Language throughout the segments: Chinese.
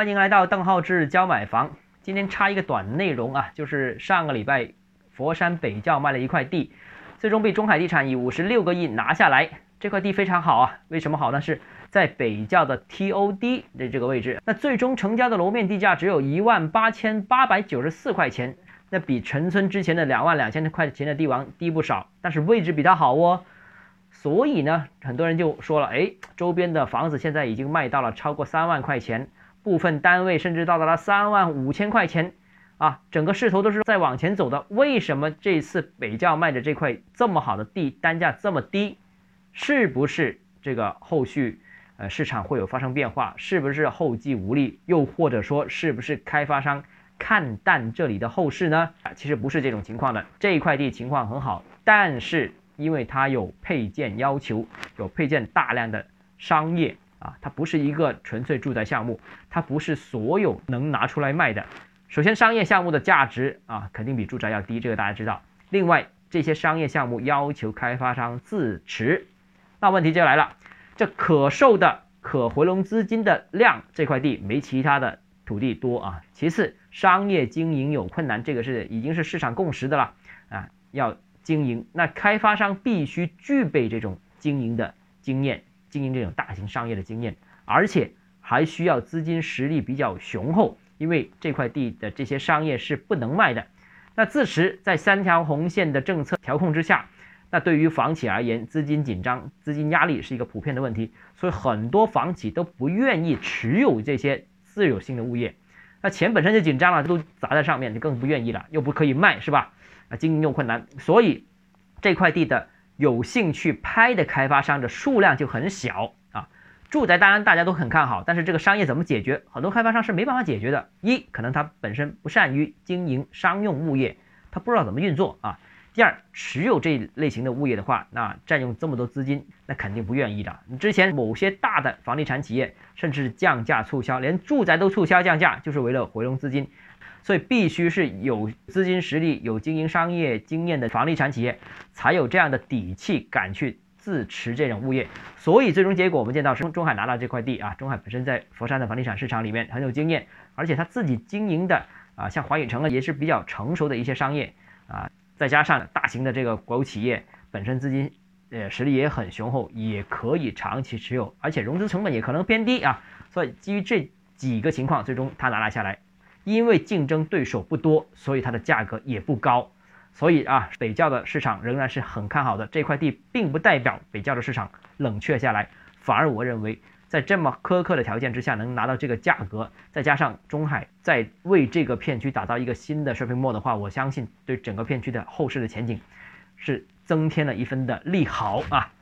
欢迎来到邓浩志教买房。今天插一个短内容啊，就是上个礼拜佛山北窖卖了一块地，最终被中海地产以五十六个亿拿下来。这块地非常好啊，为什么好呢？是在北窖的 TOD 的这个位置。那最终成交的楼面地价只有一万八千八百九十四块钱，那比陈村之前的两万两千块钱的地王低不少，但是位置比它好哦。所以呢，很多人就说了，哎，周边的房子现在已经卖到了超过三万块钱，部分单位甚至到达了三万五千块钱，啊，整个势头都是在往前走的。为什么这次北窖卖的这块这么好的地，单价这么低？是不是这个后续，呃，市场会有发生变化？是不是后继无力？又或者说，是不是开发商看淡这里的后市呢？啊，其实不是这种情况的，这一块地情况很好，但是。因为它有配件要求，有配件大量的商业啊，它不是一个纯粹住宅项目，它不是所有能拿出来卖的。首先，商业项目的价值啊，肯定比住宅要低，这个大家知道。另外，这些商业项目要求开发商自持，那问题就来了，这可售的可回笼资金的量，这块地没其他的土地多啊。其次，商业经营有困难，这个是已经是市场共识的了啊，要。经营那开发商必须具备这种经营的经验，经营这种大型商业的经验，而且还需要资金实力比较雄厚，因为这块地的这些商业是不能卖的。那自持在三条红线的政策调控之下，那对于房企而言，资金紧张、资金压力是一个普遍的问题，所以很多房企都不愿意持有这些自有性的物业。那钱本身就紧张了，都砸在上面，就更不愿意了，又不可以卖，是吧？啊，经营又困难，所以这块地的有兴趣拍的开发商的数量就很小啊。住宅当然大家都很看好，但是这个商业怎么解决？很多开发商是没办法解决的。一，可能他本身不善于经营商用物业，他不知道怎么运作啊。第二，持有这类型的物业的话，那占用这么多资金，那肯定不愿意的。你之前某些大的房地产企业甚至降价促销，连住宅都促销降价，就是为了回笼资金。所以必须是有资金实力、有经营商业经验的房地产企业，才有这样的底气敢去自持这种物业。所以最终结果我们见到中中海拿到这块地啊，中海本身在佛山的房地产市场里面很有经验，而且他自己经营的啊，像华宇城啊也是比较成熟的一些商业啊，再加上大型的这个国有企业本身资金呃实力也很雄厚，也可以长期持有，而且融资成本也可能偏低啊。所以基于这几个情况，最终他拿了下来。因为竞争对手不多，所以它的价格也不高，所以啊，北窖的市场仍然是很看好的。这块地并不代表北窖的市场冷却下来，反而我认为，在这么苛刻的条件之下能拿到这个价格，再加上中海在为这个片区打造一个新的 shopping mall 的话，我相信对整个片区的后市的前景是增添了一分的利好啊。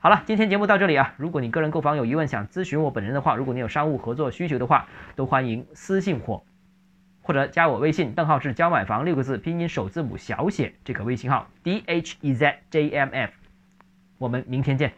好了，今天节目到这里啊。如果你个人购房有疑问，想咨询我本人的话，如果你有商务合作需求的话，都欢迎私信我，或者加我微信，邓浩志教买房六个字拼音首字母小写这个微信号 d h e z j m f。我们明天见。